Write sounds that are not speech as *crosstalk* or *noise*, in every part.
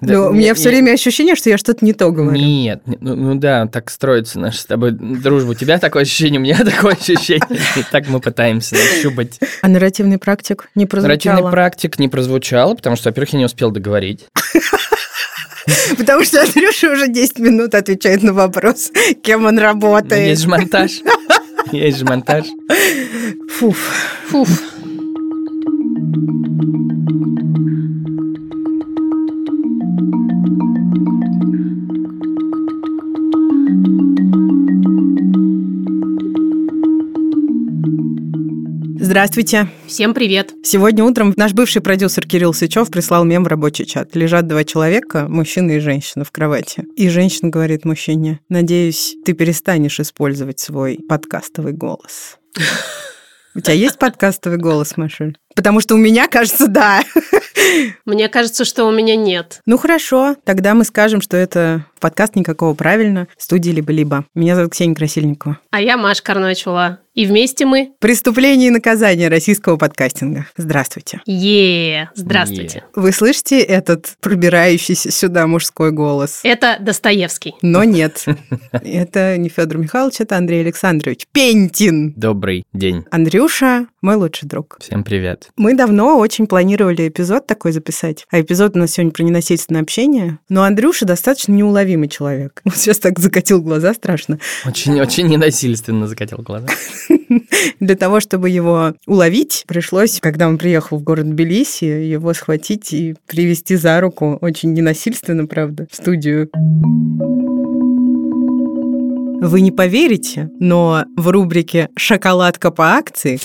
Да, Но у не- меня все время ощущение, что я что-то не то говорю. Нет, не- ну, ну да, так строится наша с тобой дружба. У тебя такое ощущение, у меня *laughs* такое ощущение. И так мы пытаемся нащупать. А нарративный практик не прозвучало? Нарративный практик не прозвучал, потому что, во-первых, я не успел договорить. *laughs* Потому что Андрюша уже 10 минут отвечает на вопрос, кем он работает. Есть же монтаж. *laughs* Есть же монтаж. Фуф. Фуф. Здравствуйте. Всем привет. Сегодня утром наш бывший продюсер Кирилл Сычев прислал мем в рабочий чат. Лежат два человека, мужчина и женщина в кровати. И женщина говорит мужчине, надеюсь, ты перестанешь использовать свой подкастовый голос. У тебя есть подкастовый голос, Машуль? Потому что у меня, кажется, да. Мне кажется, что у меня нет. Ну хорошо, тогда мы скажем, что это подкаст никакого правильно, студии либо-либо. Меня зовут Ксения Красильникова. А я Маша Карначева. И вместе мы... Преступление и наказание российского подкастинга. Здравствуйте. е Здравствуйте. Вы слышите этот пробирающийся сюда мужской голос? Это Достоевский. Но нет. Это не Федор Михайлович, это Андрей Александрович Пентин. Добрый день. Андрюша, мой лучший друг. Всем привет. Мы давно очень планировали эпизод такой записать, а эпизод у нас сегодня про ненасильственное общение. Но Андрюша достаточно неуловимый человек. *laughs* Он сейчас так закатил глаза страшно. Очень-очень ненасильственно закатил глаза. *laughs* Для того, чтобы его уловить, пришлось, когда он приехал в город Тбилиси, его схватить и привести за руку, очень ненасильственно, правда, в студию. Вы не поверите, но в рубрике «Шоколадка по акции»,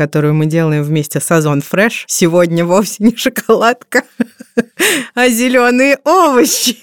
которую мы делаем вместе с Озон Фреш, сегодня вовсе не шоколадка, *laughs* а зеленые овощи.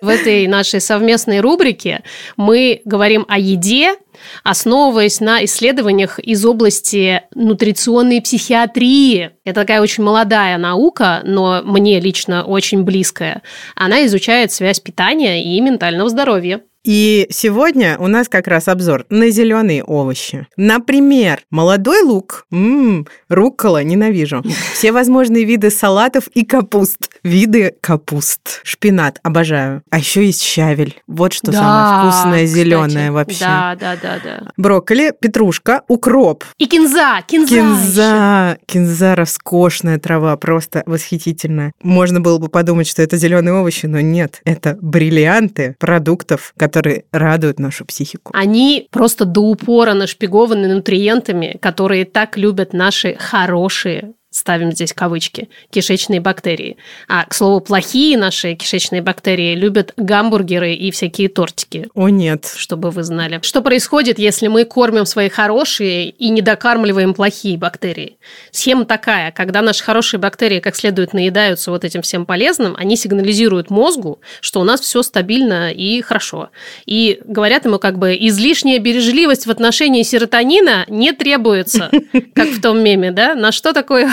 В этой нашей совместной рубрике мы говорим о еде, основываясь на исследованиях из области нутриционной психиатрии. Это такая очень молодая наука, но мне лично очень близкая. Она изучает связь питания и ментального здоровья. И сегодня у нас как раз обзор на зеленые овощи. Например, молодой лук. Ммм, руккола, ненавижу. *laughs* Все возможные виды салатов и капуст. Виды капуст. Шпинат, обожаю. А еще есть щавель. Вот что самое вкусное зеленое вообще. Да, да, да, да. Брокколи, петрушка, укроп. И кинза, кинза. Кинза, кинза роскошная трава, просто восхитительная. Можно было бы подумать, что это зеленые овощи, но нет, это бриллианты продуктов, которые радуют нашу психику. Они просто до упора нашпигованы нутриентами, которые так любят наши хорошие ставим здесь кавычки, кишечные бактерии. А, к слову, плохие наши кишечные бактерии любят гамбургеры и всякие тортики, О нет, чтобы вы знали. Что происходит, если мы кормим свои хорошие и не докармливаем плохие бактерии? Схема такая, когда наши хорошие бактерии как следует наедаются вот этим всем полезным, они сигнализируют мозгу, что у нас все стабильно и хорошо. И говорят ему как бы излишняя бережливость в отношении серотонина не требуется, *laughs* как в том меме, да? На что такое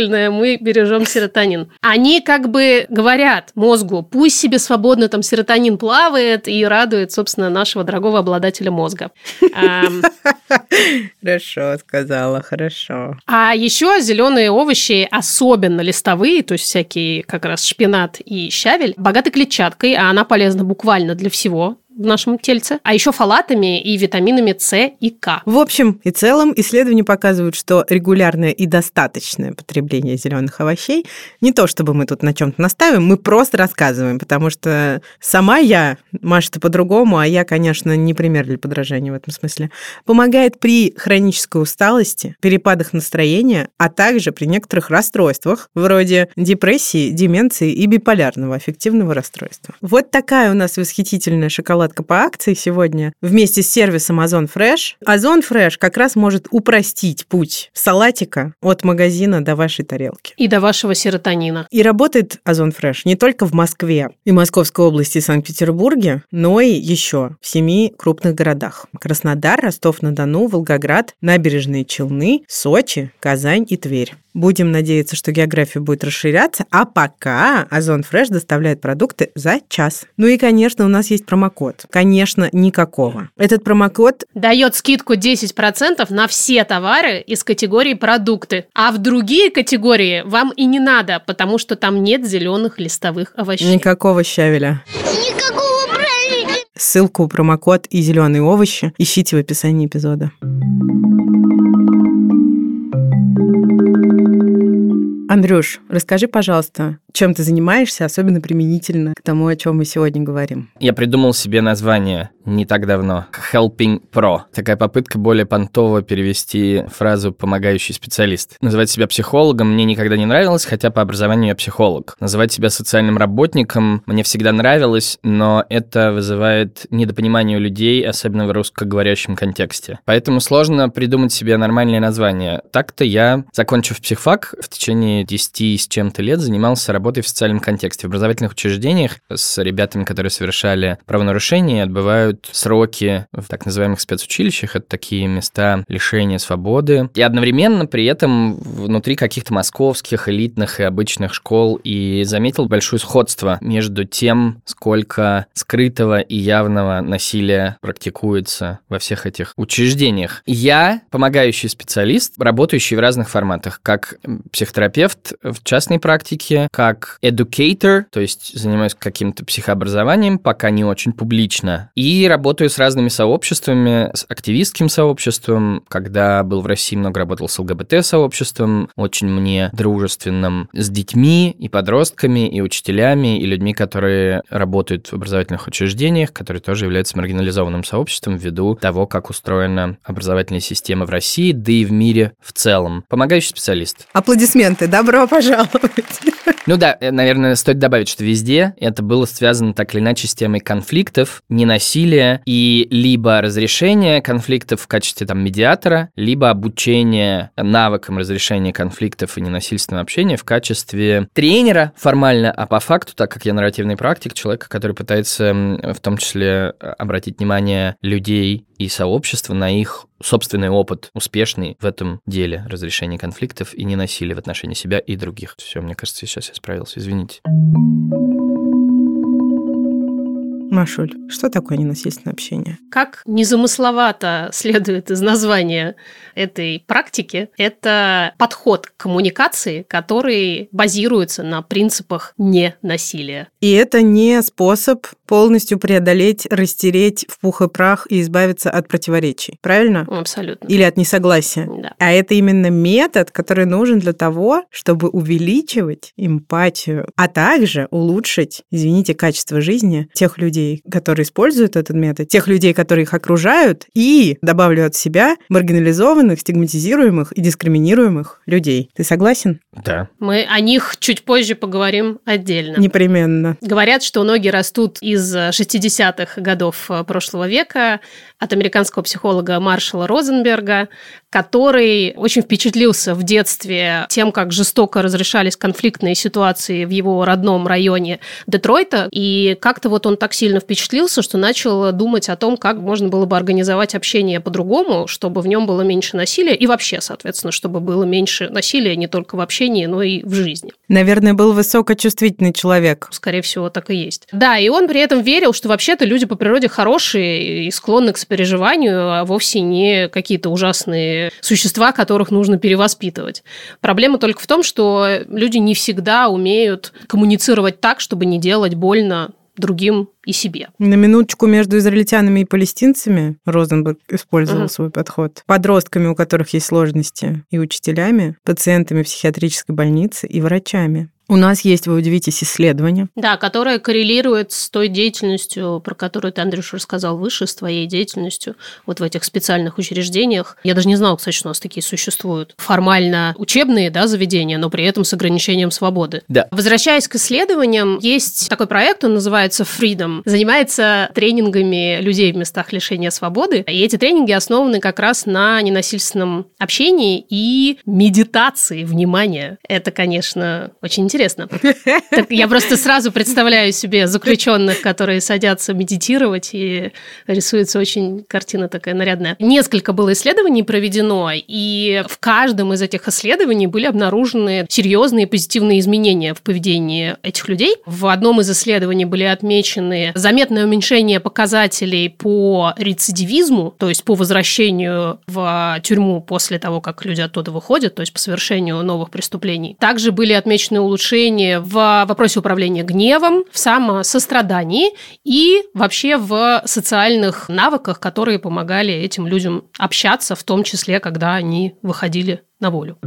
мы бережем серотонин. Они как бы говорят мозгу, пусть себе свободно там серотонин плавает и радует, собственно, нашего дорогого обладателя мозга. Хорошо сказала, хорошо. А еще зеленые овощи, особенно листовые, то есть всякие как раз шпинат и щавель, богаты клетчаткой, а она полезна буквально для всего в нашем тельце, а еще фолатами и витаминами С и К. В общем и целом исследования показывают, что регулярное и достаточное потребление зеленых овощей не то, чтобы мы тут на чем-то настаиваем, мы просто рассказываем, потому что сама я, Маша-то по-другому, а я, конечно, не пример для подражания в этом смысле, помогает при хронической усталости, перепадах настроения, а также при некоторых расстройствах, вроде депрессии, деменции и биполярного аффективного расстройства. Вот такая у нас восхитительная шоколадка по акции сегодня вместе с сервисом Озон Fresh. Озон Fresh как раз может упростить путь салатика от магазина до вашей тарелки. И до вашего серотонина. И работает Озон Fresh не только в Москве и Московской области и Санкт-Петербурге, но и еще в семи крупных городах. Краснодар, Ростов-на-Дону, Волгоград, Набережные Челны, Сочи, Казань и Тверь. Будем надеяться, что география будет расширяться, а пока Озон Фреш доставляет продукты за час. Ну и, конечно, у нас есть промокод. Конечно, никакого. Этот промокод Дает скидку 10% на все товары из категории продукты. А в другие категории вам и не надо, потому что там нет зеленых листовых овощей. никакого щавеля. Никакого правильника. Ссылку, промокод и зеленые овощи ищите в описании эпизода. Андрюш, расскажи, пожалуйста, чем ты занимаешься, особенно применительно к тому, о чем мы сегодня говорим. Я придумал себе название не так давно. Helping Pro. Такая попытка более понтово перевести фразу «помогающий специалист». Называть себя психологом мне никогда не нравилось, хотя по образованию я психолог. Называть себя социальным работником мне всегда нравилось, но это вызывает недопонимание у людей, особенно в русскоговорящем контексте. Поэтому сложно придумать себе нормальное название. Так-то я, закончив психфак, в течение 10 с чем-то лет занимался работой в социальном контексте. В образовательных учреждениях с ребятами, которые совершали правонарушения, отбывают сроки в так называемых спецучилищах. Это такие места лишения свободы. И одновременно при этом внутри каких-то московских элитных и обычных школ и заметил большое сходство между тем, сколько скрытого и явного насилия практикуется во всех этих учреждениях. Я помогающий специалист, работающий в разных форматах, как психотерапевт в частной практике, как educator, то есть занимаюсь каким-то психообразованием, пока не очень публично, и работаю с разными сообществами, с активистским сообществом, когда был в России, много работал с ЛГБТ-сообществом, очень мне дружественным, с детьми и подростками, и учителями, и людьми, которые работают в образовательных учреждениях, которые тоже являются маргинализованным сообществом ввиду того, как устроена образовательная система в России, да и в мире в целом. Помогающий специалист. Аплодисменты, добро пожаловать. Ну да, э, наверное, стоит добавить, что везде это было связано так или иначе с темой конфликтов, ненасилия и либо разрешения конфликтов в качестве там медиатора, либо обучения навыкам разрешения конфликтов и ненасильственного общения в качестве тренера формально, а по факту, так как я нарративный практик, человека, который пытается в том числе э, обратить внимание людей и сообщества на их собственный опыт, успешный в этом деле разрешения конфликтов и ненасилия в отношении себя и других. Все, мне кажется, сейчас я справился, извините. Машуль, что такое ненасильственное общение? Как незамысловато следует из названия этой практики, это подход к коммуникации, который базируется на принципах ненасилия. И это не способ полностью преодолеть, растереть в пух и прах и избавиться от противоречий, правильно? Абсолютно. Или от несогласия. Да. А это именно метод, который нужен для того, чтобы увеличивать эмпатию, а также улучшить, извините, качество жизни тех людей, которые используют этот метод, тех людей, которые их окружают, и, добавлю от себя, маргинализованных, стигматизируемых и дискриминируемых людей. Ты согласен? Да. Мы о них чуть позже поговорим отдельно. Непременно. Говорят, что ноги растут из 60-х годов э, прошлого века от американского психолога Маршала Розенберга, который очень впечатлился в детстве тем, как жестоко разрешались конфликтные ситуации в его родном районе Детройта. И как-то вот он так сильно впечатлился, что начал думать о том, как можно было бы организовать общение по-другому, чтобы в нем было меньше насилия и вообще, соответственно, чтобы было меньше насилия не только в общении, но и в жизни. Наверное, был высокочувствительный человек. Скорее всего, так и есть. Да, и он при этом верил, что вообще-то люди по природе хорошие и склонны к сопереживанию, а вовсе не какие-то ужасные существа, которых нужно перевоспитывать. Проблема только в том, что люди не всегда умеют коммуницировать так, чтобы не делать больно другим и себе. На минуточку между израильтянами и палестинцами Розенберг использовал Мгм. свой подход. Подростками, у которых есть сложности, и учителями, пациентами психиатрической больницы и врачами. У нас есть, вы удивитесь, исследования. Да, которая коррелирует с той деятельностью, про которую ты, Андрюш, рассказал выше, с твоей деятельностью вот в этих специальных учреждениях. Я даже не знала, кстати, что у нас такие существуют. Формально учебные да, заведения, но при этом с ограничением свободы. Да. Возвращаясь к исследованиям, есть такой проект, он называется Freedom. Занимается тренингами людей в местах лишения свободы. И эти тренинги основаны как раз на ненасильственном общении и медитации внимания. Это, конечно, очень интересно интересно. *laughs* Так я просто сразу представляю себе заключенных, которые садятся медитировать, и рисуется очень картина такая нарядная. Несколько было исследований проведено, и в каждом из этих исследований были обнаружены серьезные позитивные изменения в поведении этих людей. В одном из исследований были отмечены заметное уменьшение показателей по рецидивизму, то есть по возвращению в тюрьму после того, как люди оттуда выходят, то есть по совершению новых преступлений. Также были отмечены улучшения в вопросе управления гневом, в самосострадании и вообще в социальных навыках, которые помогали этим людям общаться, в том числе, когда они выходили на волю.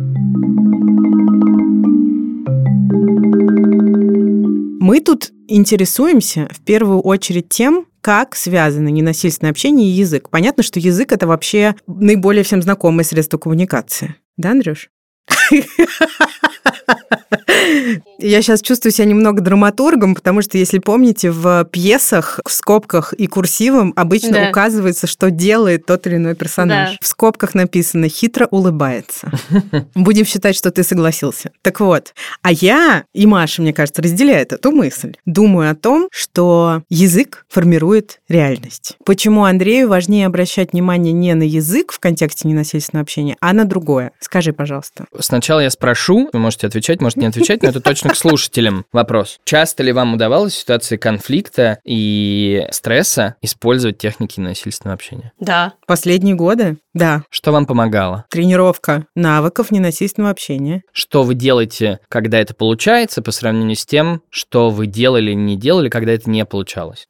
Мы тут интересуемся в первую очередь тем, как связаны ненасильственное общение и язык. Понятно, что язык это вообще наиболее всем знакомое средство коммуникации. Да, Андрюш? Я сейчас чувствую себя немного драматургом, потому что, если помните, в пьесах в скобках и курсивом обычно да. указывается, что делает тот или иной персонаж. Да. В скобках написано «хитро улыбается». *laughs* Будем считать, что ты согласился. Так вот, а я и Маша, мне кажется, разделяют эту мысль. Думаю о том, что язык формирует реальность. Почему Андрею важнее обращать внимание не на язык в контексте ненасильственного общения, а на другое? Скажи, пожалуйста. Сначала я спрошу, вы можете отвечать, можете не отвечать, но это точно к слушателям вопрос. Часто ли вам удавалось в ситуации конфликта и стресса использовать техники насильственного общения? Да. Последние годы? Да. Что вам помогало? Тренировка навыков ненасильственного общения. Что вы делаете, когда это получается, по сравнению с тем, что вы делали, не делали, когда это не получалось?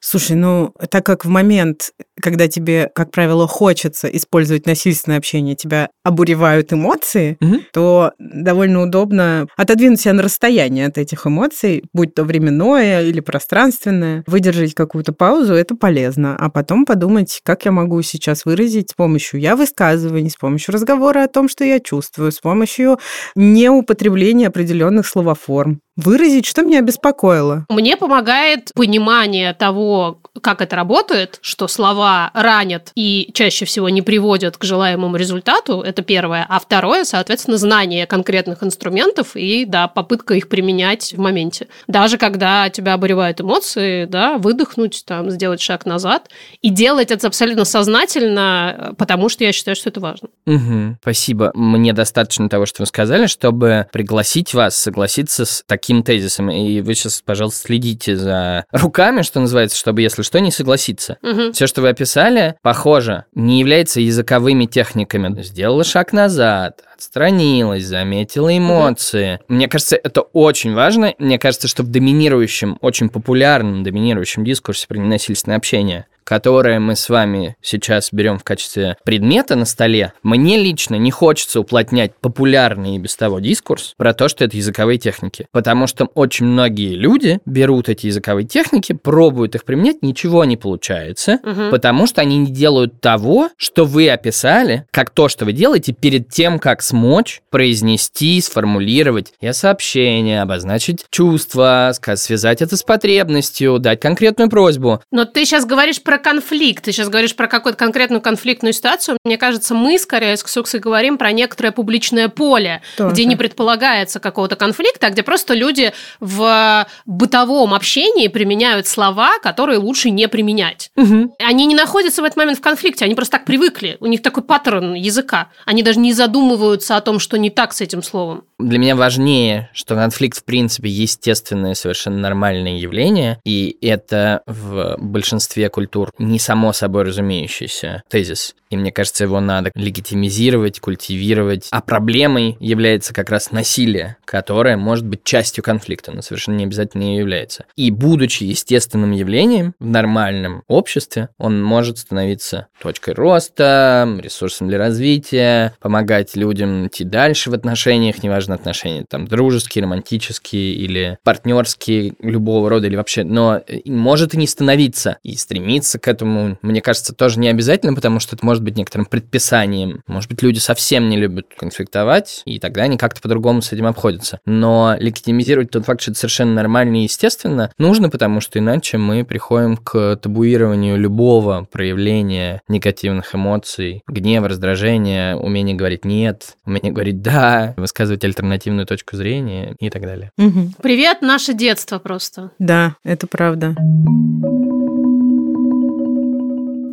Слушай, ну, так как в момент, когда тебе, как правило, хочется использовать насильственное общение, тебя обуревают эмоции, угу. то довольно удобно отодвинуть себя на расстояние от этих эмоций, будь то временное или пространственное, выдержать какую-то паузу, это полезно, а потом подумать, как я могу сейчас выразить с помощью я высказываний, с помощью разговора о том, что я чувствую, с помощью неупотребления определенных словоформ выразить, что меня беспокоило. Мне помогает понимание того, как это работает, что слова ранят и чаще всего не приводят к желаемому результату, это первое. А второе, соответственно, знание конкретных инструментов и, да, попытка их применять в моменте. Даже когда тебя обуревают эмоции, да, выдохнуть, там, сделать шаг назад и делать это абсолютно сознательно, потому что я считаю, что это важно. Угу, спасибо. Мне достаточно того, что вы сказали, чтобы пригласить вас согласиться с таким таким тезисом. И вы сейчас, пожалуйста, следите за руками, что называется, чтобы, если что, не согласиться. Угу. Все, что вы описали, похоже, не является языковыми техниками. Сделала шаг назад, отстранилась, заметила эмоции. Угу. Мне кажется, это очень важно. Мне кажется, что в доминирующем, очень популярном доминирующем дискурсе про ненасильственное общение которое мы с вами сейчас берем в качестве предмета на столе, мне лично не хочется уплотнять популярный и без того дискурс про то, что это языковые техники. Потому что очень многие люди берут эти языковые техники, пробуют их применять, ничего не получается, угу. потому что они не делают того, что вы описали, как то, что вы делаете перед тем, как смочь произнести, сформулировать я сообщение, обозначить чувства, связать это с потребностью, дать конкретную просьбу. Но ты сейчас говоришь про про конфликт. Ты сейчас говоришь про какую-то конкретную конфликтную ситуацию. Мне кажется, мы скорее с Ксуксой говорим про некоторое публичное поле, Тоже. где не предполагается какого-то конфликта, а где просто люди в бытовом общении применяют слова, которые лучше не применять. Угу. Они не находятся в этот момент в конфликте, они просто так привыкли. У них такой паттерн языка. Они даже не задумываются о том, что не так с этим словом. Для меня важнее, что конфликт, в принципе, естественное, совершенно нормальное явление, и это в большинстве культур культур не само собой разумеющийся тезис. И мне кажется, его надо легитимизировать, культивировать. А проблемой является как раз насилие, которое может быть частью конфликта, но совершенно не обязательно ее является. И будучи естественным явлением в нормальном обществе, он может становиться точкой роста, ресурсом для развития, помогать людям идти дальше в отношениях, неважно отношения там дружеские, романтические или партнерские любого рода или вообще, но может и не становиться и стремиться относиться к этому, мне кажется, тоже не обязательно, потому что это может быть некоторым предписанием. Может быть, люди совсем не любят конфликтовать, и тогда они как-то по-другому с этим обходятся. Но легитимизировать тот факт, что это совершенно нормально и естественно, нужно, потому что иначе мы приходим к табуированию любого проявления негативных эмоций, гнева, раздражения, умения говорить «нет», умения говорить «да», высказывать альтернативную точку зрения и так далее. Мгм. Привет, наше детство просто. Да, это правда.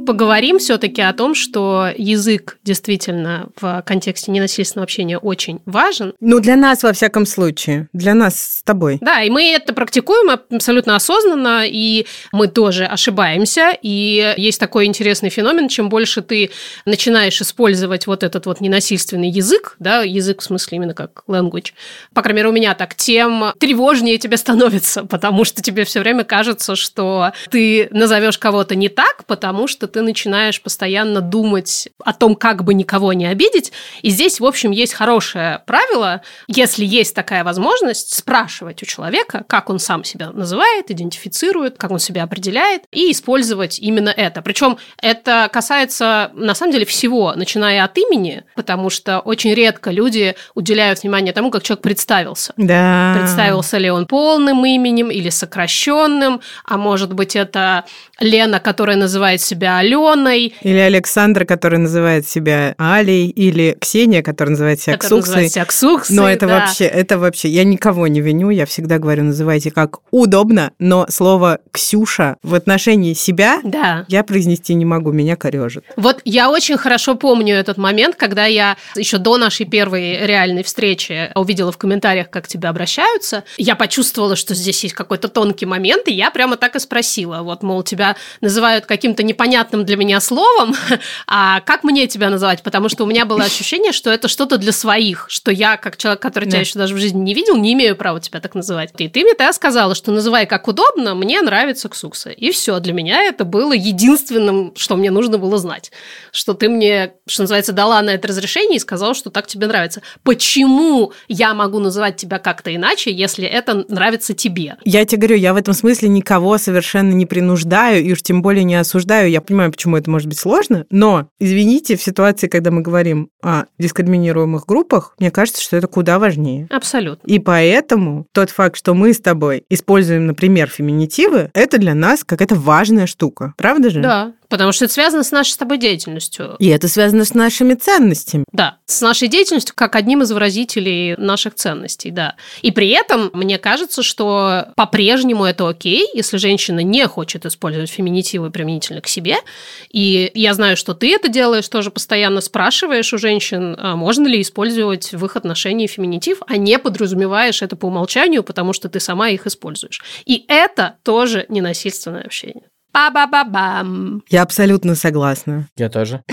Поговорим все-таки о том, что язык действительно в контексте ненасильственного общения очень важен. Ну, для нас, во всяком случае. Для нас с тобой. Да, и мы это практикуем абсолютно осознанно, и мы тоже ошибаемся. И есть такой интересный феномен, чем больше ты начинаешь использовать вот этот вот ненасильственный язык, да, язык в смысле именно как language, по крайней мере, у меня так, тем тревожнее тебе становится, *laughs* потому что тебе все время кажется, что ты назовешь кого-то не так, потому что ты начинаешь постоянно думать о том, как бы никого не обидеть. И здесь, в общем, есть хорошее правило, если есть такая возможность, спрашивать у человека, как он сам себя называет, идентифицирует, как он себя определяет, и использовать именно это. Причем это касается, на самом деле, всего, начиная от имени, потому что очень редко люди уделяют внимание тому, как человек представился. Да. Представился ли он полным именем или сокращенным, а может быть, это Лена, которая называет себя Аленой, Или Александр, который называет себя Алей, или Ксения, которая называет себя которая Ксуксой. называет себя Ксуксой, Но это да. вообще, это вообще, я никого не виню, я всегда говорю, называйте как удобно, но слово «Ксюша» в отношении себя Да. я произнести не могу, меня корежит. Вот я очень хорошо помню этот момент, когда я еще до нашей первой реальной встречи увидела в комментариях, как к тебе обращаются. Я почувствовала, что здесь есть какой-то тонкий момент, и я прямо так и спросила. Вот, мол, тебя называют каким-то непонятным для меня словом, *laughs* а как мне тебя называть? Потому что у меня было ощущение, что это что-то для своих, что я, как человек, который тебя Да. еще даже в жизни не видел, не имею права тебя так называть. И ты мне тогда сказала, что называй как удобно, мне нравится Ксукса. И все, для меня это было единственным, что мне нужно было знать. Что ты мне, что называется, дала на это разрешение и сказала, что так тебе нравится. Почему я могу называть тебя как-то иначе, если это нравится тебе? Я тебе говорю, я в этом смысле никого совершенно не принуждаю и уж тем более не осуждаю. Я понимаю, почему это может быть сложно, но, извините, в ситуации, когда мы говорим о дискриминируемых группах, мне кажется, что это куда важнее. Абсолютно. И поэтому тот факт, что мы с тобой используем, например, феминитивы, это для нас какая-то важная штука. Правда же? Да, потому что это связано с нашей с тобой деятельностью. И это связано с нашими ценностями. Да, с нашей деятельностью как одним из выразителей наших ценностей, да. И при этом мне кажется, что по-прежнему это окей, если женщина не хочет использовать феминитивы применительно к себе. И я знаю, что ты это делаешь, тоже постоянно спрашиваешь у женщин, а можно ли использовать в их отношении феминитив, а не подразумеваешь это по умолчанию, потому что ты сама их используешь. И это тоже ненасильственное общение. Ба-ба-ба-бам. Я абсолютно согласна. Я тоже.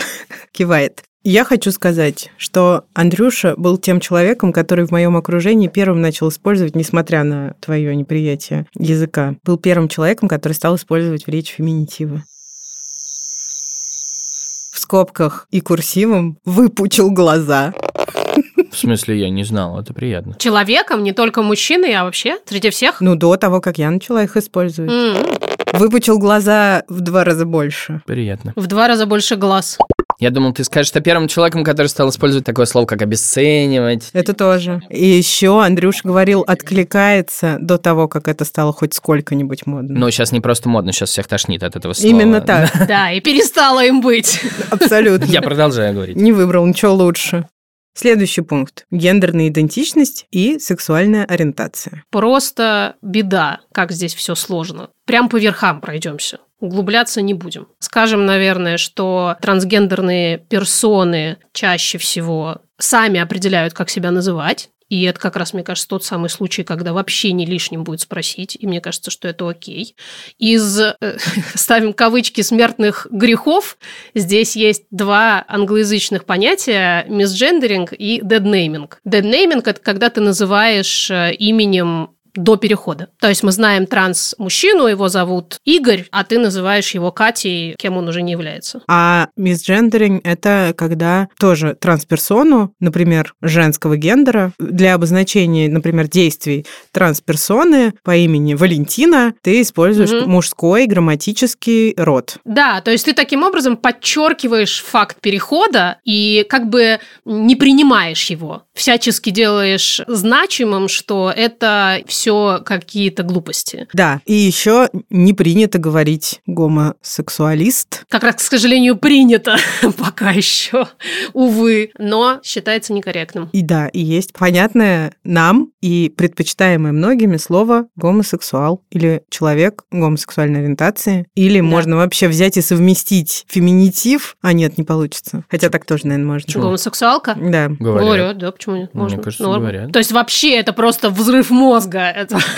Кивает. Я хочу сказать, что Андрюша был тем человеком, который в моем окружении первым начал использовать, несмотря на твое неприятие языка, был первым человеком, который стал использовать в речи феминитивы. В скобках и курсивом выпучил глаза. В смысле, я не знал, это приятно. Человеком, не только мужчиной, а вообще среди всех. Ну, до того, как я начала их использовать. М, Выпучил глаза в два раза больше. Приятно. В два раза больше глаз. Я думал, ты скажешь, что первым человеком, который стал использовать такое слово, как обесценивать. Это тоже. И еще Андрюш говорил, откликается до того, как это стало хоть сколько-нибудь модно. Но сейчас не просто модно, сейчас всех тошнит от этого слова. Именно так. *laughs* Да, и перестала им быть. Абсолютно. Я продолжаю говорить. Не выбрал ничего лучше. Следующий пункт. Гендерная идентичность и сексуальная ориентация. Просто беда, как здесь все сложно. Прям по верхам пройдемся. Углубляться не будем. Скажем, наверное, что трансгендерные персоны чаще всего сами определяют, как себя называть. И это как раз, мне кажется, тот самый случай, когда вообще не лишним будет спросить. И мне кажется, что это окей. Из, э, *laughs* ставим кавычки, смертных грехов, здесь есть два англоязычных понятия – мисджендеринг и деднейминг. Деднейминг – это когда ты называешь э, именем до перехода. То есть мы знаем транс-мужчину, его зовут Игорь, а ты называешь его Катей, кем он уже не является. А мисджендеринг — это когда тоже трансперсону, например, женского гендера, для обозначения, например, действий трансперсоны по имени Валентина ты используешь Мгм. мужской грамматический род. Да, то есть ты таким образом подчеркиваешь факт перехода и как бы не принимаешь его. Всячески делаешь значимым, что это все какие-то глупости. Да, и еще не принято говорить гомосексуалист. Как раз, к сожалению, принято *laughs* пока еще, увы, но считается некорректным. И да, и есть понятное нам и предпочитаемое многими слово гомосексуал или человек гомосексуальной ориентации. Или можно вообще взять и совместить феминитив. А нет, не получится. Хотя так тоже, наверное, можно. Что, гомосексуалка? Да. Говорят. да, почему нет? Мне Можно. кажется, Норм. говорят. То есть вообще это просто взрыв мозга. Это... *laughs*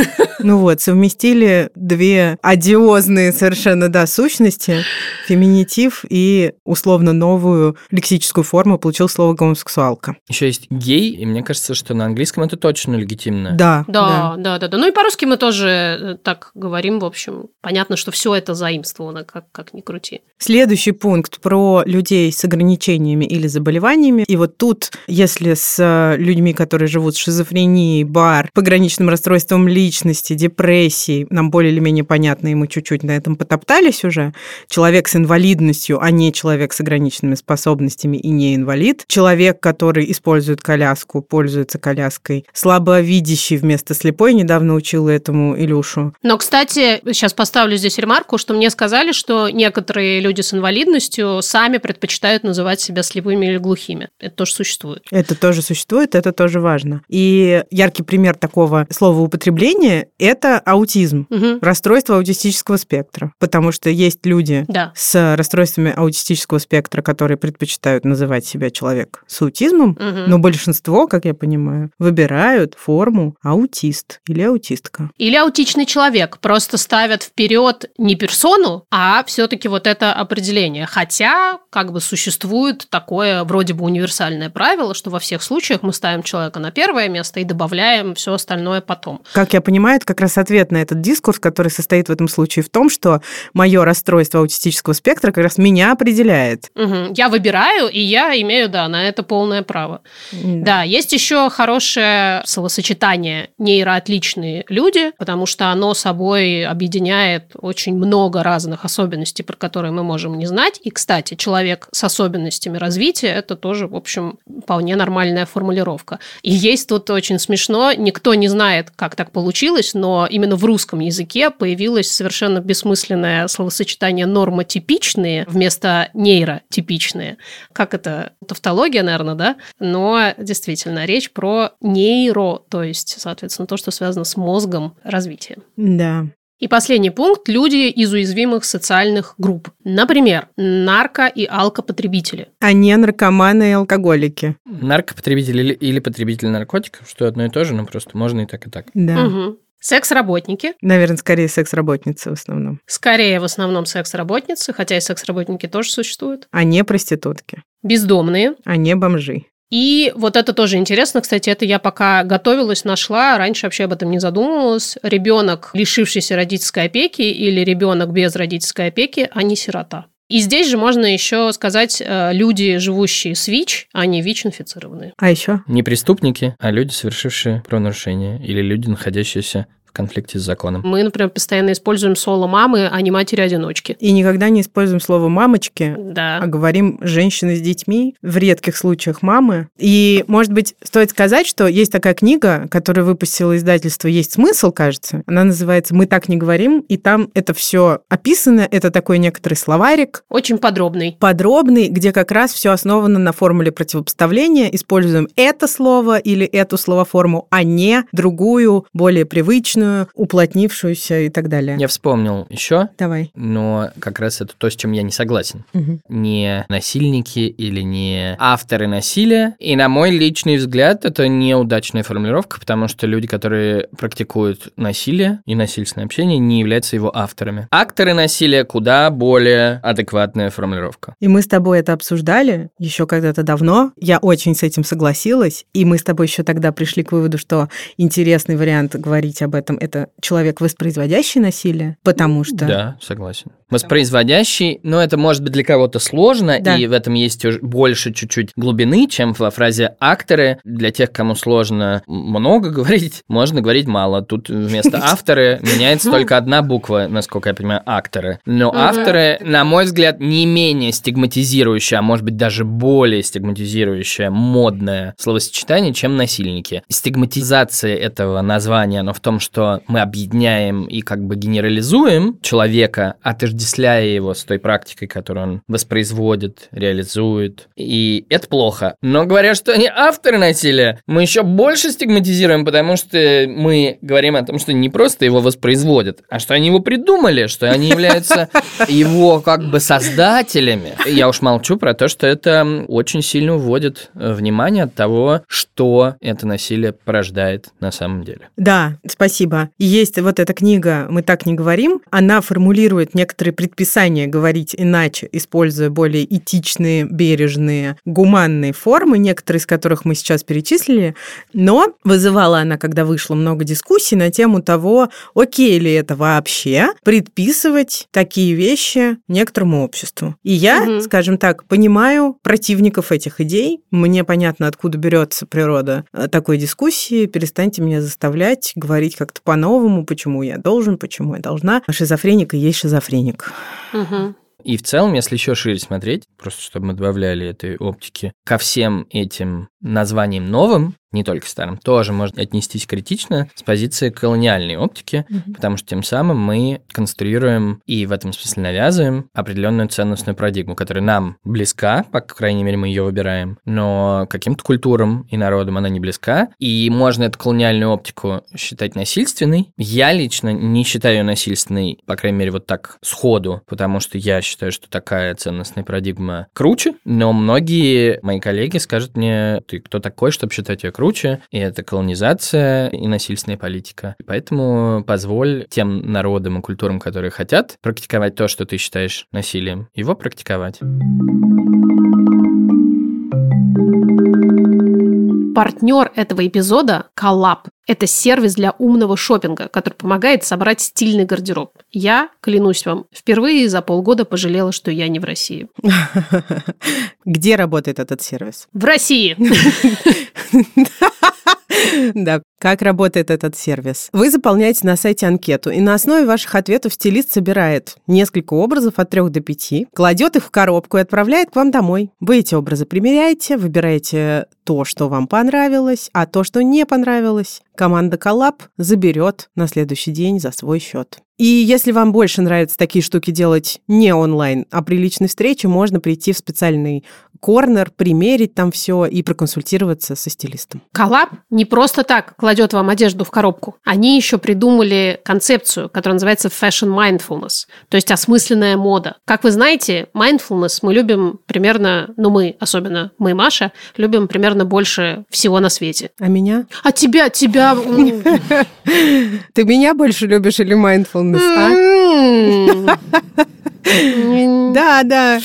Ну вот, совместили две одиозные совершенно, да, сущности, феминитив и условно новую лексическую форму получил слово гомосексуалка. Еще есть гей, и мне кажется, что на английском это точно легитимно. Да, Да, да, да, да. Ну и по-русски мы тоже э, так говорим, в общем. Понятно, что все это заимствовано, как, как ни крути. Следующий пункт про людей с ограничениями или заболеваниями. И вот тут, если с э, людьми, которые живут с шизофренией, бар, пограничным расстройством личности, депрессией, нам более или менее понятно, и мы чуть-чуть на этом потоптались уже, человек с инвалидностью, а не человек с ограниченными способностями и не инвалид, человек, который использует коляску, пользуется коляской, слабовидящий вместо слепой, недавно учила этому Илюшу. Но, кстати, сейчас поставлю здесь ремарку, что мне сказали, что некоторые люди с инвалидностью сами предпочитают называть себя слепыми или глухими. Это тоже существует. Это тоже существует, это тоже важно. И яркий пример такого слова употребления – это аутизм, Мгм. расстройство аутистического спектра. Потому что есть люди Да. с расстройствами аутистического спектра, которые предпочитают называть себя человек с аутизмом, Мгм. но большинство, как я понимаю, выбирают форму аутист или аутистка. Или аутичный человек. Просто ставят вперед не персону, а все-таки вот это определение. Хотя, как бы существует такое вроде бы универсальное правило, что во всех случаях мы ставим человека на первое место и добавляем все остальное потом. Как я понимаю, это как раз ответ на этот дискурс, который состоит в этом случае в том, что мое расстройство аутистического спектра как раз меня определяет. Мгм. Я выбираю, и я имею, да, на это полное право. Да, есть еще хорошее словосочетание нейроотличные люди, потому что оно собой объединяет очень много разных особенностей, про которые мы можем не знать. И, кстати, человек с особенностями развития – это тоже, в общем, вполне нормальная формулировка. И есть тут очень смешно, никто не знает, как так получилось, но именно в русском языке появилось совершенно бессмысленное словосочетание нормотипичные вместо нейротипичные. Как это? Тавтология, наверное, да? Но действительно, речь про нейро, то есть, соответственно, то, что связано с мозгом развития. Да. И последний пункт – люди из уязвимых социальных групп. Например, нарко- и алкопотребители. А не наркоманы и алкоголики. Наркопотребитель или, или потребитель наркотиков, что одно и то же, но просто можно и так, и так. Да. Мгм. Секс-работники. Наверное, скорее секс-работницы в основном, Скорее, в основном, секс-работницы, хотя и секс-работники тоже существуют. а не проститутки, Бездомные. а не бомжи. И вот это тоже интересно, кстати, это я пока готовилась, нашла, раньше вообще об этом не задумывалась. Ребенок, лишившийся родительской опеки, или ребенок без родительской опеки, а не сирота. И здесь же можно еще сказать э, люди, живущие с ВИЧ, а не ВИЧ-инфицированные. А еще? Не преступники, а люди, совершившие правонарушение, или люди, находящиеся в конфликте с законом. Мы, например, постоянно используем соло мамы, а не матери-одиночки. И никогда не используем слово «мамочки», а Да. говорим «женщины с детьми», в редких случаях «мамы». И, может быть, стоит сказать, что есть такая книга, которую выпустило издательство «Есть смысл», кажется. Она называется «Мы так не говорим», и там это все описано. Это такой некоторый словарик, Очень подробный. подробный, где как раз все основано на формуле противопоставления. Используем это слово или эту словоформу, а не другую, более привычную, уплотнившуюся и так далее. Я вспомнил еще, Давай. но как раз это то, с чем я не согласен. Мгм. Не насильники или не авторы насилия. И на мой личный взгляд, это неудачная формулировка, потому что люди, которые практикуют насилие и насильственное общение, не являются его авторами. Акторы насилия куда более адекватная формулировка. И мы с тобой это обсуждали еще когда-то давно. Я очень с этим согласилась. И мы с тобой еще тогда пришли к выводу, что интересный вариант говорить об этом это человек, воспроизводящий насилие, потому что... Да, согласен. Воспроизводящий, но это может быть для кого-то сложно, Да. и в этом есть больше чуть-чуть глубины, чем во фразе «акторы». Для тех, кому сложно много *laughs* говорить, можно говорить мало. Тут вместо *laughs* «авторы» меняется только одна буква, насколько я понимаю, «акторы». Но авторы, на мой взгляд, не менее стигматизирующее, а может быть даже более стигматизирующее модное словосочетание, чем насильники. Стигматизация этого названия, но в том, что мы объединяем и как бы генерализуем человека, отождествляя его с той практикой, которую он воспроизводит, реализует. И это плохо. Но говоря, что они авторы насилия, мы еще больше стигматизируем, потому что мы говорим о том, что не просто его воспроизводят, а что они его придумали, что они являются его как бы создателями. Я уж молчу про то, что это очень сильно уводит э, внимание от того, что это насилие порождает на самом деле. Да, спасибо. Есть вот эта книга «Мы так не говорим». Она формулирует некоторые предписания говорить иначе, используя более этичные, бережные, гуманные формы, некоторые из которых мы сейчас перечислили. Но вызывала она, когда вышла, много дискуссий на тему того, окей ли это вообще предписывать такие вещи некоторому обществу. И я, Мгм. скажем так, понимаю противников этих идей. Мне понятно, откуда берется природа э, такой дискуссии. Перестаньте меня заставлять говорить как-то по-новому, почему я должен, почему я должна. Шизофреник и есть шизофреник. Мгм. И в целом, если еще шире смотреть, просто чтобы мы добавляли этой оптики, ко всем этим названиям новым, не только старым, тоже можно отнестись критично с позиции колониальной оптики, потому что тем самым мы конструируем и в этом смысле навязываем определенную ценностную парадигму, которая нам близка, по крайней мере, мы ее выбираем, но каким-то культурам и народам она не близка, и можно эту колониальную оптику считать насильственной. Я лично не считаю ее насильственной, по крайней мере, вот так сходу, потому что я считаю, что такая ценностная парадигма круче, но многие мои коллеги скажут мне, ты кто такой, чтобы считать ее круче, и это колонизация и насильственная политика. Поэтому позволь тем народам и культурам, которые хотят практиковать то, что ты считаешь насилием, его практиковать. Партнер этого эпизода – Коллаб. Это сервис для умного шопинга, который помогает собрать стильный гардероб. Я, клянусь вам, впервые за полгода пожалела, что я не в России. *laughs* Где работает этот сервис? В России! *laughs* Да, как работает этот сервис? Вы заполняете на сайте анкету, и на основе ваших ответов стилист собирает несколько образов от 3 до 5, кладет их в коробку и отправляет к вам домой. Вы эти образы примеряете, выбираете то, что вам понравилось, а то, что не понравилось, команда Коллаб заберет на следующий день за свой счет. И если вам больше нравятся такие штуки делать не онлайн, а при личной встрече, можно прийти в специальный корнер, примерить там все и проконсультироваться со стилистом. Коллаб не просто так кладет вам одежду в коробку. Они еще придумали концепцию, которая называется fashion mindfulness, то есть осмысленная мода. Как вы знаете, mindfulness мы любим примерно, ну мы, особенно мы, Маша, любим примерно больше всего на свете. А меня? А тебя, тебя... *laughs* Ты меня больше любишь или mindfulness, а? *laughs* Да, да.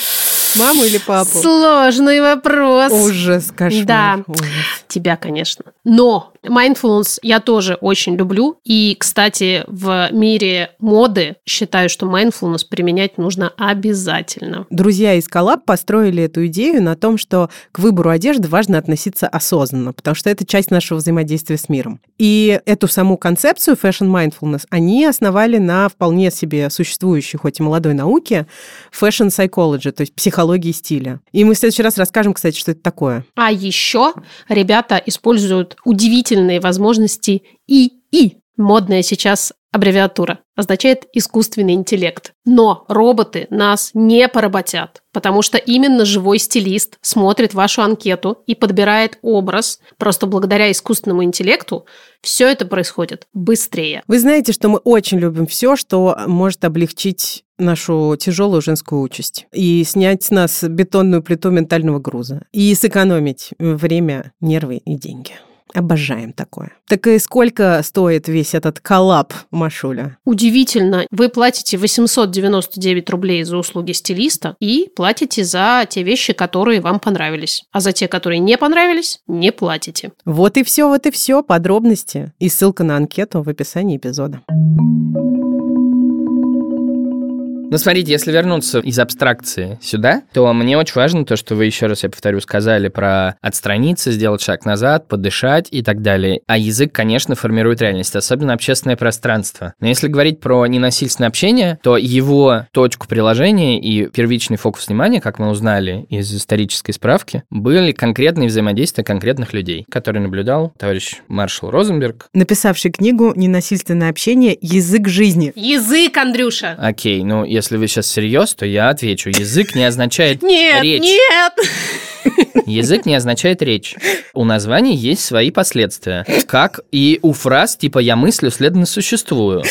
Маму или папу? Сложный вопрос. Ужас, кошмар. Да. ужас. Тебя, конечно. Но mindfulness я тоже очень люблю. И, кстати, в мире моды считаю, что mindfulness применять нужно обязательно. Друзья из Коллаб построили эту идею на том, что к выбору одежды важно относиться осознанно, потому что это часть нашего взаимодействия с миром. И эту саму концепцию fashion mindfulness они основали на вполне себе существующей, хоть и молодой науке, fashion psychology, то есть психологии стиля. И мы в следующий раз расскажем, кстати, что это такое. А еще ребята используют удивительные возможности ИИ. Модная сейчас аббревиатура. Означает искусственный интеллект. Но роботы нас не поработят, потому что именно живой стилист смотрит вашу анкету и подбирает образ. Просто благодаря искусственному интеллекту все это происходит быстрее. Вы знаете, что мы очень любим все, что может облегчить нашу тяжелую женскую участь и снять с нас бетонную плиту ментального груза и сэкономить время, нервы и деньги. Обожаем такое. Так и сколько стоит весь этот коллаб, Машуля? Удивительно. Вы платите 899 рублей за услуги стилиста и платите за те вещи, которые вам понравились. А за те, которые не понравились, не платите. Вот и все, вот и все. Подробности и ссылка на анкету в описании эпизода. Ну, смотрите, если вернуться из абстракции сюда, то мне очень важно то, что вы еще раз, я повторю, сказали про отстраниться, сделать шаг назад, подышать и так далее. А язык, конечно, формирует реальность, особенно общественное пространство. Но если говорить про ненасильственное общение, то его точку приложения и первичный фокус внимания, как мы узнали из исторической справки, были конкретные взаимодействия конкретных людей, которые наблюдал товарищ маршал Розенберг. Написавший книгу «Ненасильственное общение. Язык жизни». Язык, Андрюша! Окей, ну если вы сейчас серьез, то я отвечу. Язык не означает *laughs* Нет, речь. нет! Язык не означает речь. У названий есть свои последствия. Как и у фраз типа «я мыслю, следовательно, существую»,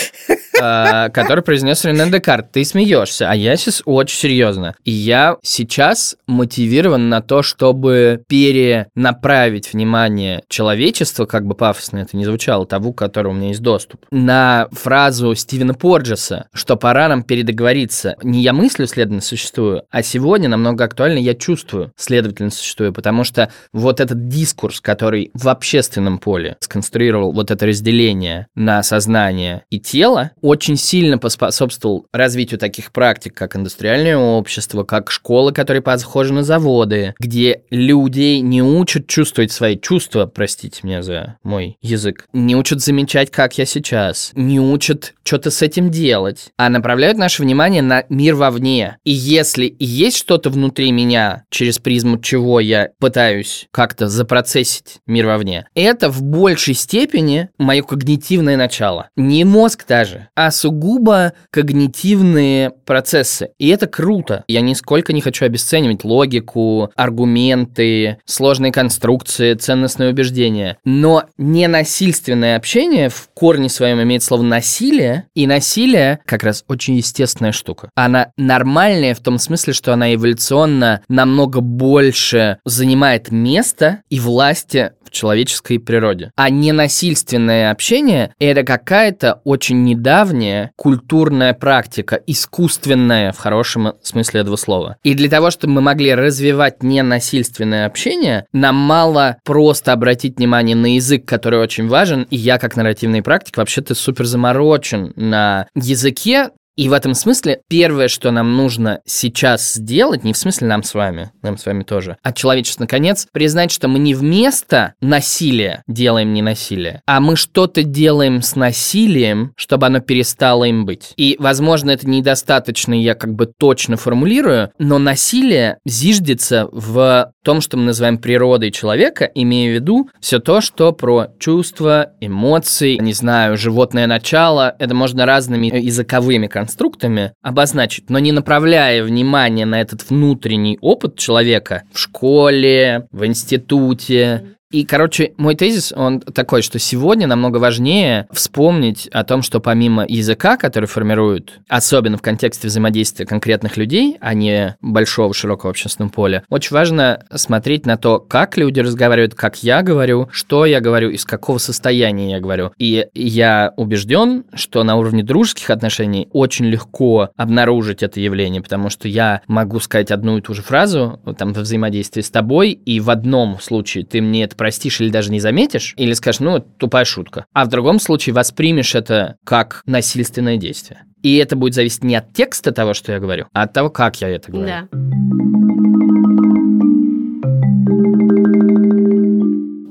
который произнес Рене Декарт. Ты смеешься, а я сейчас очень серьезно. И я сейчас мотивирован на то, чтобы перенаправить внимание человечества, как бы пафосно это не звучало, того, у которого у меня есть доступ, на фразу Стивена Порджеса, что пора нам передоговориться. Не я мыслю, следовательно, существую, а сегодня намного актуально я чувствую, следовательно, существую, потому что вот этот дискурс, который в общественном поле сконструировал вот это разделение на сознание и тело, очень сильно поспособствовал развитию таких практик, как индустриальное общество, как школы, которые похожи на заводы, где людей не учат чувствовать свои чувства, простите меня за мой язык, не учат замечать, как я сейчас, не учат что-то с этим делать, а направляют наше внимание на мир вовне. И если есть что-то внутри меня, через призму чего я пытаюсь как-то запроцессить мир вовне, это в большей степени мое когнитивное начало. Не мозг даже, а сугубо когнитивные процессы. И это круто. Я нисколько не хочу обесценивать логику, аргументы, сложные конструкции, ценностные убеждения. Но ненасильственное общение в корне своем имеет слово насилие, и насилие как раз очень естественная штука. Она нормальная в том смысле, что она эволюционно намного больше занимает место и власти в человеческой природе. А ненасильственное общение — это какая-то очень недавняя культурная практика, искусственная в хорошем смысле этого слова. И для того, чтобы мы могли развивать ненасильственное общение, нам мало просто обратить внимание на язык, который очень важен, и я как нарративный практик вообще-то супер заморочен на языке, и в этом смысле первое, что нам нужно сейчас сделать, не в смысле нам с вами, нам с вами тоже, а человечество, наконец, признать, что мы не вместо насилия делаем не насилие, а мы что-то делаем с насилием, чтобы оно перестало им быть. И, возможно, это недостаточно, я как бы точно формулирую, но насилие зиждется в том, что мы называем природой человека, имея в виду все то, что про чувства, эмоции, не знаю, животное начало, это можно разными языковыми конструктами обозначить, но не направляя внимание на этот внутренний опыт человека в школе, в институте, и, короче, мой тезис, он такой, что сегодня намного важнее вспомнить о том, что помимо языка, который формирует, особенно в контексте взаимодействия конкретных людей, а не большого широкого общественного поля, очень важно смотреть на то, как люди разговаривают, как я говорю, что я говорю, из какого состояния я говорю. И я убежден, что на уровне дружеских отношений очень легко обнаружить это явление, потому что я могу сказать одну и ту же фразу там во взаимодействии с тобой, и в одном случае ты мне это простишь или даже не заметишь, или скажешь, ну, тупая шутка. А в другом случае воспримешь это как насильственное действие. И это будет зависеть не от текста того, что я говорю, а от того, как я это говорю. Да.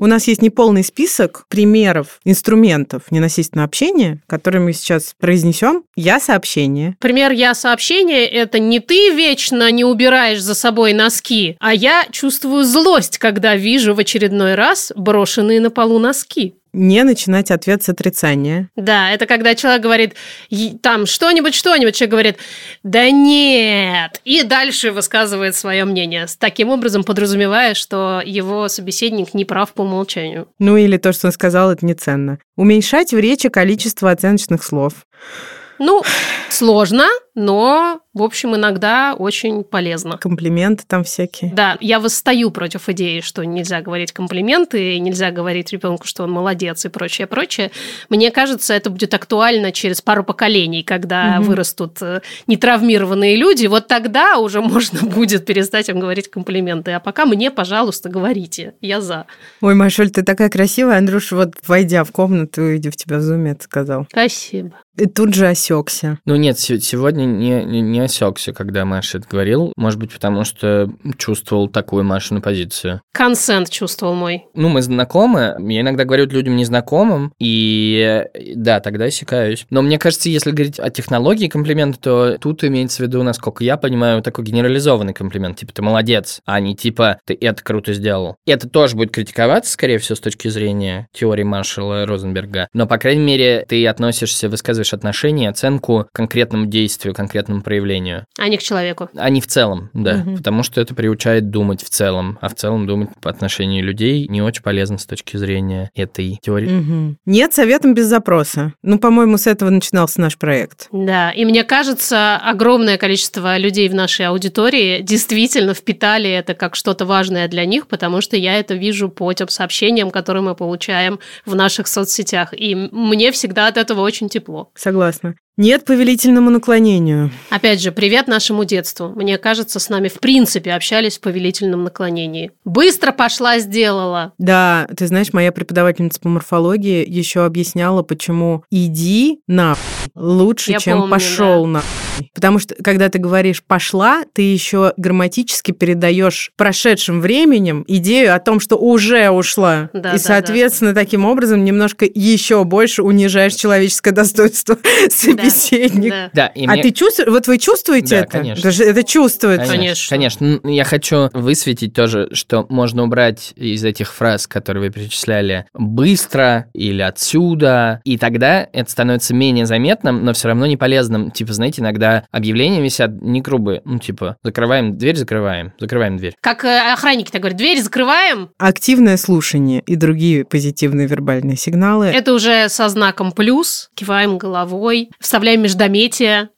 У нас есть неполный список примеров инструментов ненасильственного общения, которые мы сейчас произнесем. Я сообщение. Пример «я сообщение» — это не ты вечно не убираешь за собой носки, а я чувствую злость, когда вижу в очередной раз брошенные на полу носки. Не начинать ответ с отрицания. Да, это когда человек говорит «Е- там что-нибудь, что-нибудь, человек говорит «да нет», и дальше высказывает свое мнение, таким образом подразумевая, что его собеседник не прав по умолчанию. Ну или то, что он сказал, это неценно. Уменьшать в речи количество оценочных слов. Ну, сложно, но, в общем, иногда очень полезно. Комплименты там всякие. Да, я восстаю против идеи, что нельзя говорить комплименты, нельзя говорить ребенку, что он молодец и прочее, прочее. Мне кажется, это будет актуально через пару поколений, когда угу. вырастут э, нетравмированные люди. Вот тогда уже *laughs* можно будет перестать им говорить комплименты. А пока мне, пожалуйста, говорите. Я за. Ой, Машуль, ты такая красивая. Андрюш, вот войдя в комнату, иди в тебя в зуме, это сказал. Спасибо. И тут же осекся. Ну нет, сегодня не, не, не осекся, когда Маша это говорил. Может быть, потому что чувствовал такую Машину позицию. Консент чувствовал мой. Ну, мы знакомы. Я иногда говорю людям незнакомым, и да, тогда осекаюсь. Но мне кажется, если говорить о технологии комплимента, то тут имеется в виду, насколько я понимаю, такой генерализованный комплимент. Типа, ты молодец, а не типа, ты это круто сделал. Это тоже будет критиковаться, скорее всего, с точки зрения теории Маршала Розенберга. Но, по крайней мере, ты относишься, высказываешь высказываешь отношение, оценку конкретному действию, конкретному проявлению. А не к человеку. А не в целом, да. Угу. Потому что это приучает думать в целом. А в целом думать по отношению людей не очень полезно с точки зрения этой теории. Угу. Нет советом без запроса. Ну, по-моему, с этого начинался наш проект. Да, и мне кажется, огромное количество людей в нашей аудитории действительно впитали это как что-то важное для них, потому что я это вижу по тем сообщениям, которые мы получаем в наших соцсетях. И мне всегда от этого очень тепло. Согласна. Нет повелительному наклонению. Опять же, привет нашему детству. Мне кажется, с нами в принципе общались в повелительном наклонении. Быстро пошла, сделала. Да, ты знаешь, моя преподавательница по морфологии еще объясняла, почему иди на лучше, Я чем помню, пошел да. на Потому что, когда ты говоришь пошла, ты еще грамматически передаешь прошедшим временем идею о том, что уже ушла. Да, и, да, соответственно, да. таким образом немножко еще больше унижаешь человеческое достоинство *laughs* собеседник. Да, да. а мне... ты чувствуешь, вот вы чувствуете да, это? конечно. Это, это чувствуется. Конечно. Конечно. Я хочу высветить тоже, что можно убрать из этих фраз, которые вы перечисляли, быстро или отсюда, и тогда это становится менее заметным, но все равно не полезным. Типа, знаете, иногда объявления висят не грубые, ну, типа, закрываем дверь, закрываем, закрываем дверь. Как э, охранники-то говорят, дверь закрываем. Активное слушание и другие позитивные вербальные сигналы. Это уже со знаком плюс, киваем головой, вставляем междометие.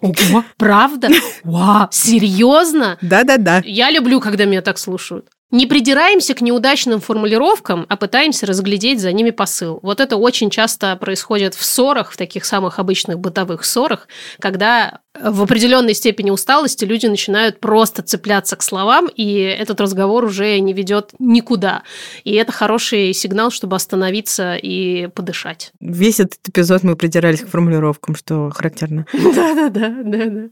Ого, правда? Вау, серьезно? Да-да-да. Я люблю, когда меня так слушают. Не придираемся к неудачным формулировкам, а пытаемся разглядеть за ними посыл. Вот это очень часто происходит в ссорах, в таких самых обычных бытовых ссорах, когда в определенной степени усталости люди начинают просто цепляться к словам, и этот разговор уже не ведет никуда. И это хороший сигнал, чтобы остановиться и подышать. Весь этот эпизод мы придирались к формулировкам, что характерно. *laughs* Да-да-да, да-да.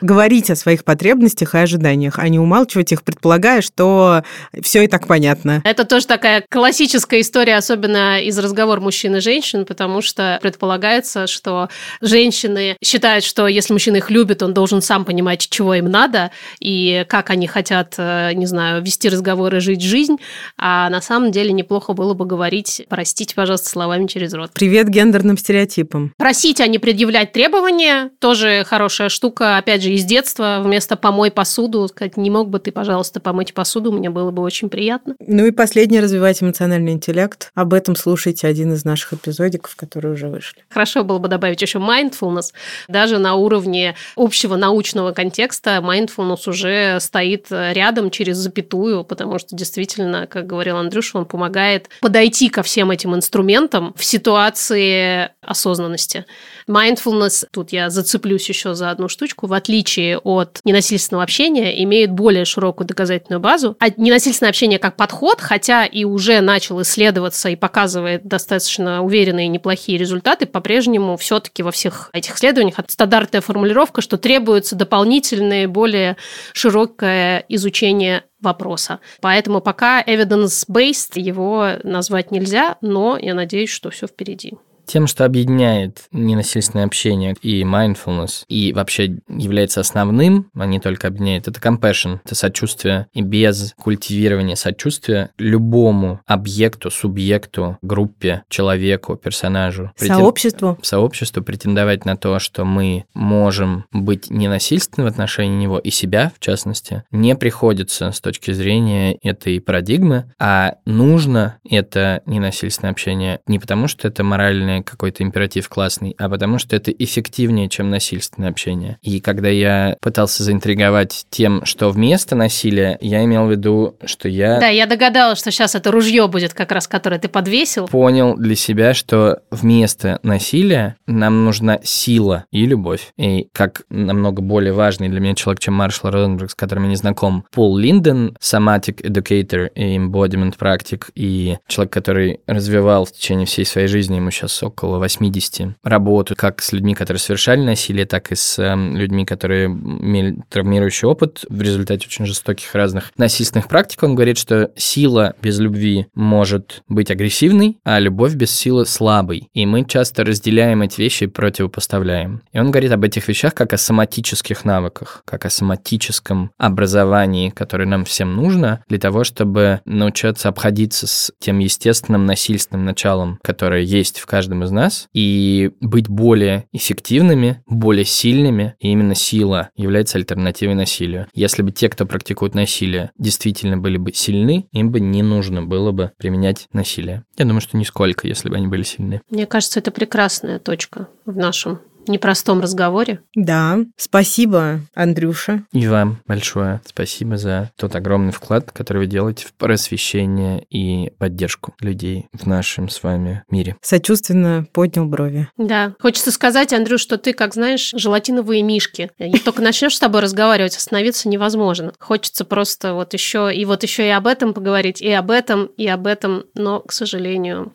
Говорить о своих потребностях и ожиданиях, а не умалчивать их, предполагая, что все и так понятно. Это тоже такая классическая история, особенно из разговора мужчин и женщин, потому что предполагается, что женщины считают, что если мужчина их любит, он должен сам понимать, чего им надо и как они хотят, э, не знаю, вести разговоры, жить жизнь. А на самом деле неплохо было бы говорить, простите, пожалуйста, словами через рот. Привет гендерным стереотипам. Просить, а не предъявлять требования, тоже хорошая штука, опять же, из детства, вместо «помой посуду», сказать, не мог бы ты, пожалуйста, помыть посуду, мне было бы очень приятно. Ну и последнее, развивать эмоциональный интеллект. Об этом слушайте один из наших эпизодиков, которые уже вышли. Хорошо было бы добавить еще mindfulness. Даже на уровне общего научного контекста mindfulness уже стоит рядом через запятую, потому что действительно, как говорил Андрюша, он помогает подойти ко всем этим инструментам в ситуации осознанности. Mindfulness, тут я зацеплюсь еще за одну штучку, в отличие от ненасильственного общения, имеет более широкую доказательную базу. А ненасильственное общение как подход, хотя и уже начал исследоваться и показывает достаточно уверенные неплохие результаты, по-прежнему все-таки во всех этих исследованиях стандартная формулировка, что требуется дополнительное, более широкое изучение вопроса. Поэтому пока evidence-based его назвать нельзя, но я надеюсь, что все впереди. Тем, что объединяет ненасильственное общение и mindfulness, и вообще является основным, а не только объединяет, это compassion, это сочувствие. И без культивирования сочувствия любому объекту, субъекту, группе, человеку, персонажу, сообществу, претен... сообществу претендовать на то, что мы можем быть ненасильственны в отношении него и себя, в частности, не приходится с точки зрения этой парадигмы, а нужно это ненасильственное общение не потому, что это моральное правильный какой-то императив классный, а потому что это эффективнее, чем насильственное общение. И когда я пытался заинтриговать тем, что вместо насилия, я имел в виду, что я... Да, я догадалась, что сейчас это ружье будет как раз, которое ты подвесил. Понял для себя, что вместо насилия нам нужна сила и любовь. И как намного более важный для меня человек, чем Маршал Розенберг, с которым я не знаком, Пол Линден, somatic educator и embodiment практик, и человек, который развивал в течение всей своей жизни, ему сейчас около 80, работу как с людьми, которые совершали насилие, так и с э, людьми, которые имели травмирующий опыт в результате очень жестоких разных насильственных практик. Он говорит, что сила без любви может быть агрессивной, а любовь без силы слабой. И мы часто разделяем эти вещи и противопоставляем. И он говорит об этих вещах как о соматических навыках, как о соматическом образовании, которое нам всем нужно для того, чтобы научиться обходиться с тем естественным насильственным началом, которое есть в каждом из нас, и быть более эффективными, более сильными, и именно сила является альтернативой насилию. Если бы те, кто практикует насилие, действительно были бы сильны, им бы не нужно было бы применять насилие. Я думаю, что нисколько, если бы они были сильны. Мне кажется, это прекрасная точка в нашем непростом разговоре. Да, спасибо, Андрюша. И вам большое спасибо за тот огромный вклад, который вы делаете в просвещение и поддержку людей в нашем с вами мире. Сочувственно поднял брови. Да. Хочется сказать, Андрюш, что ты, как знаешь, желатиновые мишки. И только начнешь с тобой разговаривать, остановиться невозможно. Хочется просто вот еще и вот еще и об этом поговорить, и об этом, и об этом, но, к сожалению,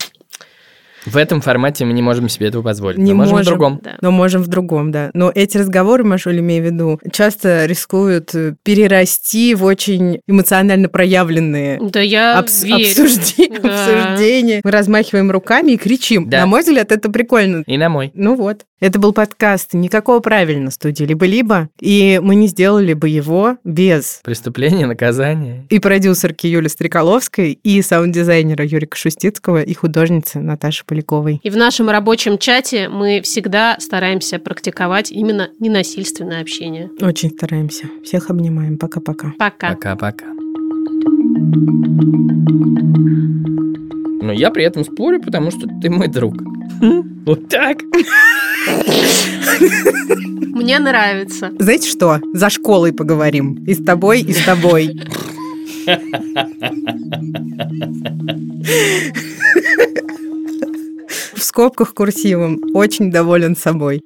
В этом формате мы не можем себе этого позволить. Не но можем, в можем. другом. да. Но можем в другом, да. Но эти разговоры, Машуль, имею в виду, часто рискуют э, перерасти в очень эмоционально проявленные Да я обс- верю. обсуждения, Да. обсуждения. Мы размахиваем руками и кричим. Да. На мой взгляд, это прикольно. И на мой. Ну вот. Это был подкаст «Никакого правильно» студии «Либо-либо», и мы не сделали бы его без Преступление, наказание. и продюсерки Юли Стреколовской, и саунд-дизайнера Юрика Шустицкого, и художницы Наташи Поляковой. И в нашем рабочем чате мы всегда стараемся практиковать именно ненасильственное общение. Очень стараемся. Всех обнимаем. Пока-пока. Пока. Пока-пока. Но я при этом спорю, потому что ты мой друг. Вот так. Мне нравится. Знаете что? За школой поговорим. И с тобой, и с тобой. В скобках курсивом. Очень доволен собой.